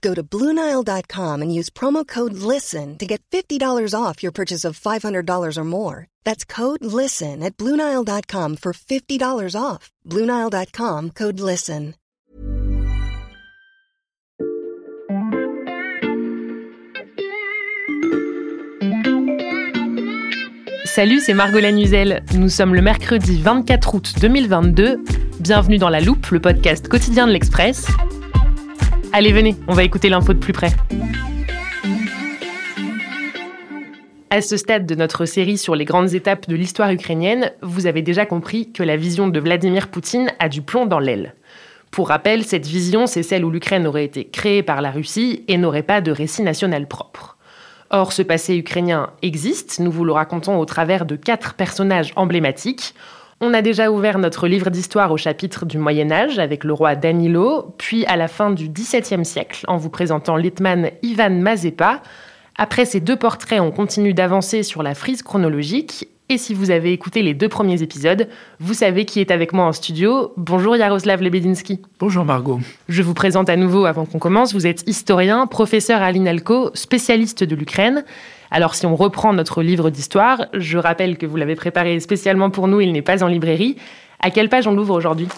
Go to Bluenile.com and use promo code LISTEN to get $50 off your purchase of $500 or more. That's code LISTEN at Bluenile.com for $50 off. Bluenile.com code LISTEN. Salut, c'est Margot Lanuzel. Nous sommes le mercredi 24 août 2022. Bienvenue dans La Loupe, le podcast quotidien de l'Express. Allez, venez, on va écouter l'info de plus près. À ce stade de notre série sur les grandes étapes de l'histoire ukrainienne, vous avez déjà compris que la vision de Vladimir Poutine a du plomb dans l'aile. Pour rappel, cette vision, c'est celle où l'Ukraine aurait été créée par la Russie et n'aurait pas de récit national propre. Or, ce passé ukrainien existe, nous vous le racontons au travers de quatre personnages emblématiques. On a déjà ouvert notre livre d'histoire au chapitre du Moyen Âge avec le roi Danilo, puis à la fin du XVIIe siècle en vous présentant l'Hetman Ivan Mazepa. Après ces deux portraits, on continue d'avancer sur la frise chronologique et si vous avez écouté les deux premiers épisodes, vous savez qui est avec moi en studio. Bonjour Yaroslav Lebedinsky. Bonjour Margot. Je vous présente à nouveau avant qu'on commence. Vous êtes historien, professeur à l'INALCO, spécialiste de l'Ukraine. Alors si on reprend notre livre d'histoire, je rappelle que vous l'avez préparé spécialement pour nous, il n'est pas en librairie. À quelle page on l'ouvre aujourd'hui?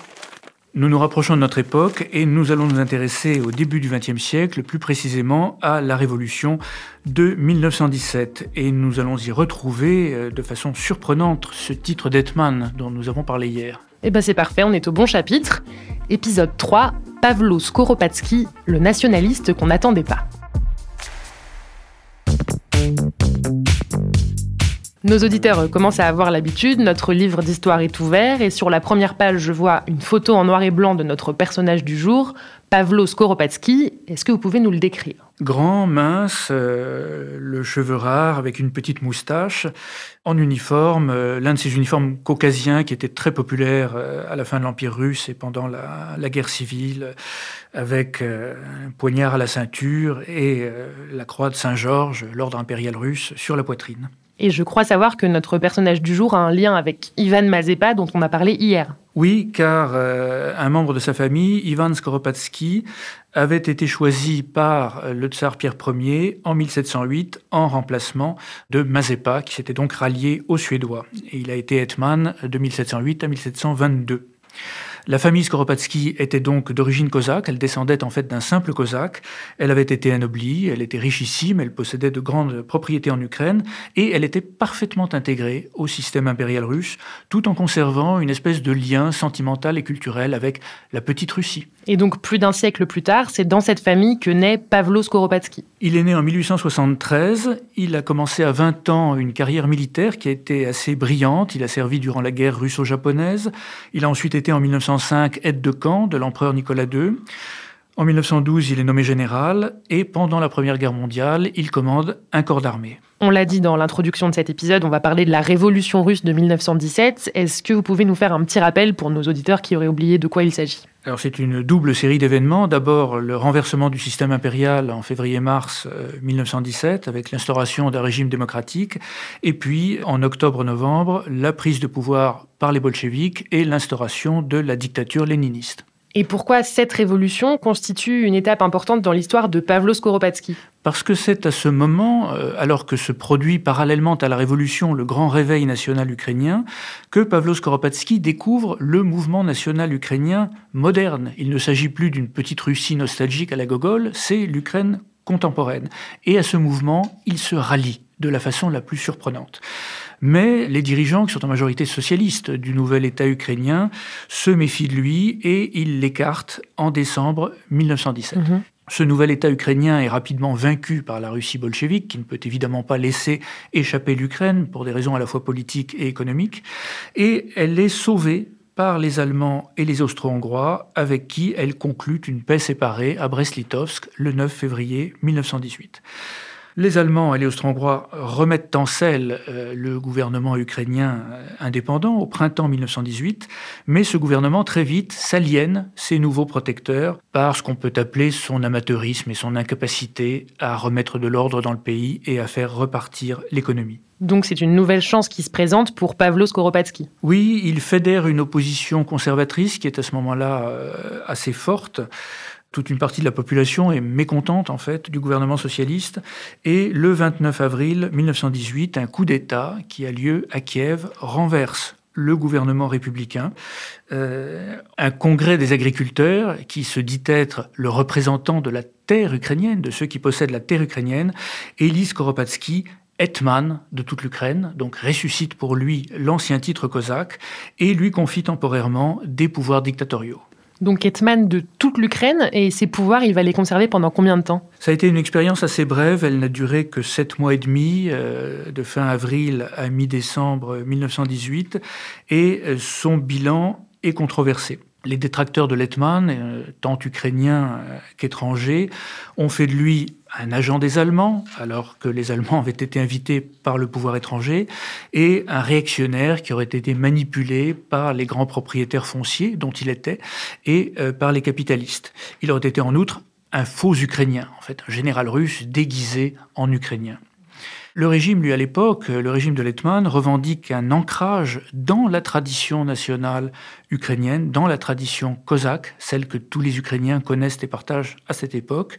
Nous nous rapprochons de notre époque et nous allons nous intéresser au début du XXe siècle, plus précisément à la Révolution de 1917. Et nous allons y retrouver euh, de façon surprenante ce titre d'Hetman dont nous avons parlé hier. Eh ben c'est parfait, on est au bon chapitre. Épisode 3, Pavlo Skoropadsky, le nationaliste qu'on n'attendait pas. Nos auditeurs commencent à avoir l'habitude, notre livre d'histoire est ouvert et sur la première page, je vois une photo en noir et blanc de notre personnage du jour, Pavlo Skoropadsky. Est-ce que vous pouvez nous le décrire? Grand, mince, euh, le cheveu rare avec une petite moustache, en uniforme, euh, l'un de ces uniformes caucasiens qui étaient très populaires euh, à la fin de l'Empire russe et pendant la guerre civile, avec un poignard à la ceinture et la croix de Saint-Georges, l'ordre impérial russe, sur la poitrine. Et je crois savoir que notre personnage du jour a un lien avec Ivan Mazepa, dont on a parlé hier. Oui, car euh, un membre de sa famille, Ivan Skoropadsky, avait été choisi par le tsar Pierre Ier en 1708 en remplacement de Mazepa, qui s'était donc rallié aux Suédois. Et il a été hetman de 1708 à 1722. La famille Skoropadsky était donc d'origine cosaque, elle descendait en fait d'un simple cosaque, elle avait été anoblie, elle était richissime, elle possédait de grandes propriétés en Ukraine, et elle était parfaitement intégrée au système impérial russe, tout en conservant une espèce de lien sentimental et culturel avec la petite Russie. Et donc plus d'un siècle plus tard, c'est dans cette famille que naît Pavlo Skoropadsky. Il est né en 1873, il a commencé à 20 ans une carrière militaire qui a été assez brillante, il a servi durant la guerre russo-japonaise, il a ensuite été en 1905 aide de camp de l'empereur Nicolas II. En 1912, il est nommé général et pendant la Première Guerre mondiale, il commande un corps d'armée. On l'a dit dans l'introduction de cet épisode, on va parler de la révolution russe de 1917. Est-ce que vous pouvez nous faire un petit rappel pour nos auditeurs qui auraient oublié de quoi il s'agit? Alors c'est une double série d'événements. D'abord le renversement du système impérial en février-mars 1917 euh, avec l'instauration d'un régime démocratique et puis en octobre-novembre la prise de pouvoir par les bolcheviks et l'instauration de la dictature léniniste. Et pourquoi cette révolution constitue une étape importante dans l'histoire de Pavlo Skoropadsky? Parce que c'est à ce moment, euh, alors que se produit parallèlement à la révolution le grand réveil national ukrainien, que Pavlo Skoropadsky découvre le mouvement national ukrainien moderne. Il ne s'agit plus d'une petite Russie nostalgique à la Gogol, c'est l'Ukraine contemporaine. Et à ce mouvement, il se rallie de la façon la plus surprenante. Mais les dirigeants, qui sont en majorité socialistes du nouvel État ukrainien, se méfient de lui et ils l'écartent en décembre 1917. Mhm. Ce nouvel État ukrainien est rapidement vaincu par la Russie bolchevique, qui ne peut évidemment pas laisser échapper l'Ukraine pour des raisons à la fois politiques et économiques, et elle est sauvée par les Allemands et les Austro-Hongrois, avec qui elle conclut une paix séparée à Brest-Litovsk le 9 février 1918. Les Allemands et les Austro-Hongrois remettent en selle euh, le gouvernement ukrainien euh, indépendant au printemps 1918, mais ce gouvernement très vite s'aliène ses nouveaux protecteurs par ce qu'on peut appeler son amateurisme et son incapacité à remettre de l'ordre dans le pays et à faire repartir l'économie. Donc c'est une nouvelle chance qui se présente pour Pavlo Skoropadsky. Oui, il fédère une opposition conservatrice qui est à ce moment-là euh, assez forte toute une partie de la population est mécontente en fait du gouvernement socialiste. Et le 29 avril 1918, un coup d'État qui a lieu à Kiev renverse le gouvernement républicain. Euh, un congrès des agriculteurs qui se dit être le représentant de la terre ukrainienne, de ceux qui possèdent la terre ukrainienne, élit Skoropadsky Hetman de toute l'Ukraine, donc ressuscite pour lui l'ancien titre cosaque et lui confie temporairement des pouvoirs dictatoriaux donc Hetman de toute l'Ukraine, et ses pouvoirs, il va les conserver pendant combien de temps? Ça a été une expérience assez brève, elle n'a duré que sept mois et demi, euh, de fin avril à mi-décembre 1918, et euh, son bilan est controversé. Les détracteurs de Letman, euh, tant ukrainiens qu'étrangers, ont fait de lui un agent des Allemands, alors que les Allemands avaient été invités par le pouvoir étranger, et un réactionnaire qui aurait été manipulé par les grands propriétaires fonciers dont il était, et euh, par les capitalistes. Il aurait été en outre un faux Ukrainien, en fait, un général russe déguisé en Ukrainien. Le régime, lui, à l'époque, le régime de Letman, revendique un ancrage dans la tradition nationale ukrainienne, dans la tradition cosaque, celle que tous les Ukrainiens connaissent et partagent à cette époque.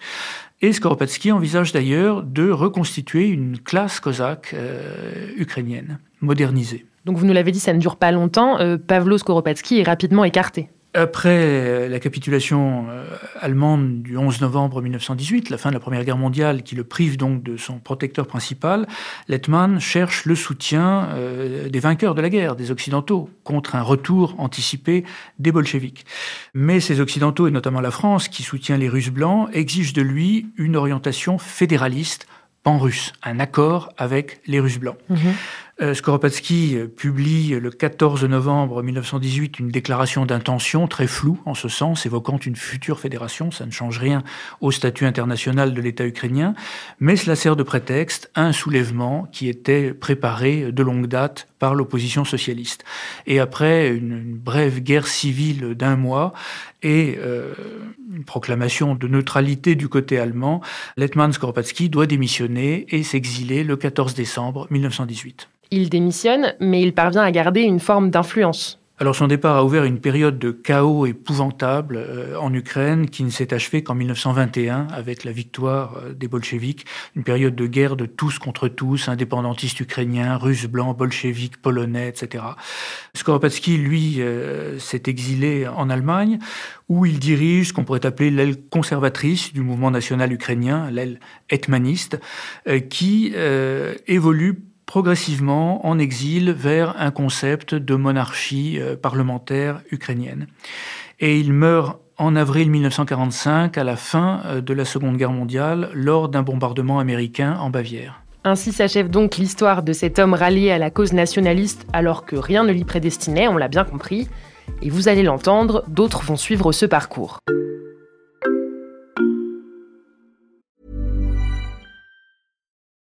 Et Skoropadsky envisage d'ailleurs de reconstituer une classe cosaque euh, ukrainienne, modernisée. Donc vous nous l'avez dit, ça ne dure pas longtemps. Euh, Pavlo Skoropadsky est rapidement écarté. Après la capitulation euh, allemande du 11 novembre 1918, la fin de la Première Guerre mondiale, qui le prive donc de son protecteur principal, Lettmann cherche le soutien euh, des vainqueurs de la guerre, des Occidentaux, contre un retour anticipé des bolcheviks. Mais ces Occidentaux, et notamment la France, qui soutient les Russes blancs, exigent de lui une orientation fédéraliste pan-russe, un accord avec les Russes blancs. Mhm. Euh, Skoropadsky euh, publie le 14 novembre 1918 une déclaration d'intention très floue en ce sens, évoquant une future fédération. Ça ne change rien au statut international de l'État ukrainien, mais cela sert de prétexte à un soulèvement qui était préparé de longue date par l'opposition socialiste. Et après une, brève guerre civile d'un mois et euh, proclamation de neutralité du côté allemand, Letman Skoropadsky doit démissionner et s'exiler le 14 décembre 1918. Il démissionne, mais il parvient à garder une forme d'influence. Alors son départ a ouvert une période de chaos épouvantable euh, en Ukraine qui ne s'est achevée qu'en 1921 avec la victoire euh, des bolcheviks, une période de guerre de tous contre tous, indépendantistes ukrainiens, russes blancs, bolcheviks, polonais, etc. Skoropadsky, lui, euh, s'est exilé en Allemagne où il dirige ce qu'on pourrait appeler l'aile conservatrice du mouvement national ukrainien, l'aile hetmaniste, qui évolue progressivement en exil vers un concept de monarchie euh, parlementaire ukrainienne. Et il meurt en avril 1945, à la fin euh, de la Seconde Guerre mondiale, lors d'un bombardement américain en Bavière. Ainsi s'achève donc l'histoire de cet homme rallié à la cause nationaliste alors que rien ne l'y prédestinait, on l'a bien compris. Et vous allez l'entendre, d'autres vont suivre ce parcours.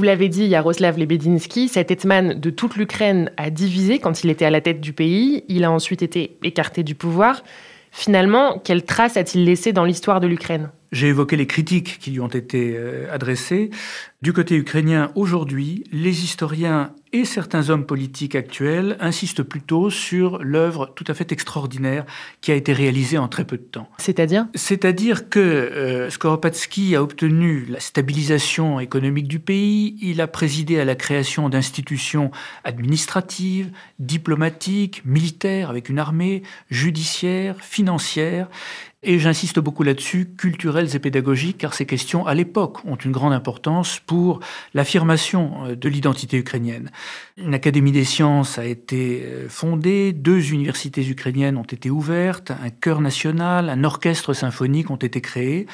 Vous l'avez dit, Yaroslav Lebedinsky, cet hetman de toute l'Ukraine a divisé quand il était à la tête du pays. Il a ensuite été écarté du pouvoir. Finalement, quelle trace a-t-il laissé dans l'histoire de l'Ukraine? J'ai évoqué les critiques qui lui ont été euh, adressées. Du côté ukrainien, aujourd'hui, les historiens et certains hommes politiques actuels insistent plutôt sur l'œuvre tout à fait extraordinaire qui a été réalisée en très peu de temps. C'est-à-dire? C'est-à-dire que euh, Skoropadsky a obtenu la stabilisation économique du pays, il a présidé à la création d'institutions administratives, diplomatiques, militaires avec une armée, judiciaire, financière, et j'insiste beaucoup là-dessus, culturelles et pédagogiques, car ces questions, à l'époque, ont une grande importance pour l'affirmation euh, de l'identité ukrainienne. Une académie des sciences a été euh, fondée, deux universités ukrainiennes ont été ouvertes, un chœur national, un orchestre symphonique ont été créés.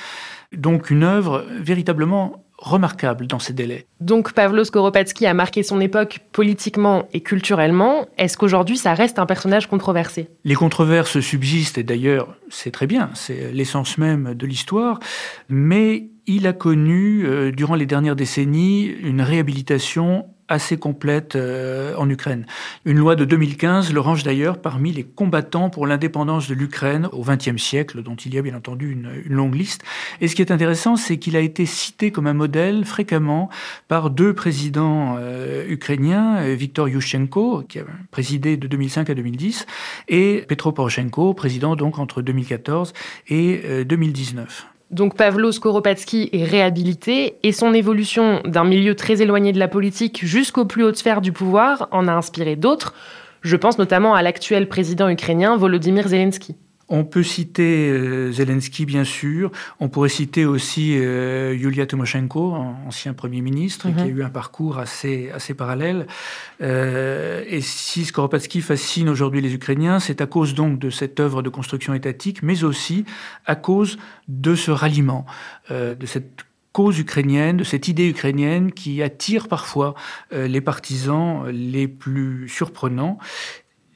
Donc une œuvre véritablement remarquable dans ces délais. Donc Pavlo Skoropadsky a marqué son époque politiquement et culturellement. Est-ce qu'aujourd'hui ça reste un personnage controversé? Les controverses subsistent et d'ailleurs c'est très bien, c'est l'essence même de l'histoire, mais il a connu euh, durant les dernières décennies une réhabilitation assez complète euh, en Ukraine. Une loi de 2015 le range d'ailleurs parmi les combattants pour l'indépendance de l'Ukraine au XXe siècle, dont il y a bien entendu une, longue liste. Et ce qui est intéressant, c'est qu'il a été cité comme un modèle fréquemment par deux présidents euh, ukrainiens, euh, Viktor Yushchenko, qui a présidé de 2005 à 2010, et Petro Poroshenko, président donc entre 2014 et 2019. Donc Pavlo Skoropadsky est réhabilité et son évolution d'un milieu très éloigné de la politique jusqu'aux plus hautes sphères du pouvoir en a inspiré d'autres. Je pense notamment à l'actuel président ukrainien Volodymyr Zelensky. On peut citer euh, Zelensky, bien sûr. On pourrait citer aussi euh, Yulia Tymoshenko, ancien Premier ministre, qui a mhm. eu un parcours assez, assez parallèle. Euh, et si Skoropadsky fascine aujourd'hui les Ukrainiens, c'est à cause donc de cette œuvre de construction étatique, mais aussi à cause de ce ralliement, de cette cause ukrainienne, de cette idée ukrainienne qui attire parfois les partisans les plus surprenants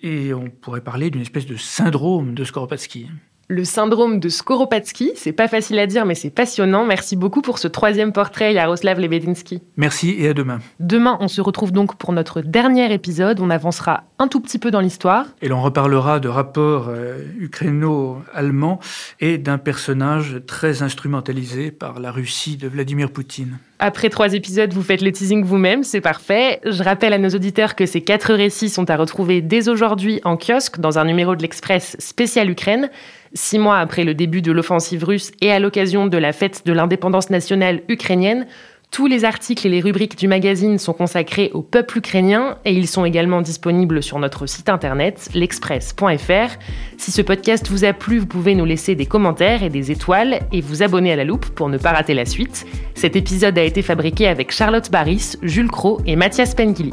et on pourrait parler d'une espèce de syndrome de Skoropadsky le syndrome de Skoropadsky. C'est pas facile à dire, mais c'est passionnant. Merci beaucoup pour ce troisième portrait, Yaroslav Lebedinsky. Merci et à demain. Demain, on se retrouve donc pour notre dernier épisode. On avancera un tout petit peu dans l'histoire. Et l'on reparlera de rapports euh, ukraino-allemands et d'un personnage très instrumentalisé par la Russie de Vladimir Poutine. Après trois épisodes, vous faites le teasing vous-même, c'est parfait. Je rappelle à nos auditeurs que ces quatre récits sont à retrouver dès aujourd'hui en kiosque dans un numéro de l'Express spécial Ukraine. Six mois après le début de l'offensive russe et à l'occasion de la fête de l'indépendance nationale ukrainienne, tous les articles et les rubriques du magazine sont consacrés au peuple ukrainien et ils sont également disponibles sur notre site internet l'express.fr. Si ce podcast vous a plu, vous pouvez nous laisser des commentaires et des étoiles et vous abonner à la loupe pour ne pas rater la suite. Cet épisode a été fabriqué avec Charlotte Baris, Jules Cro et Mathias Pengili.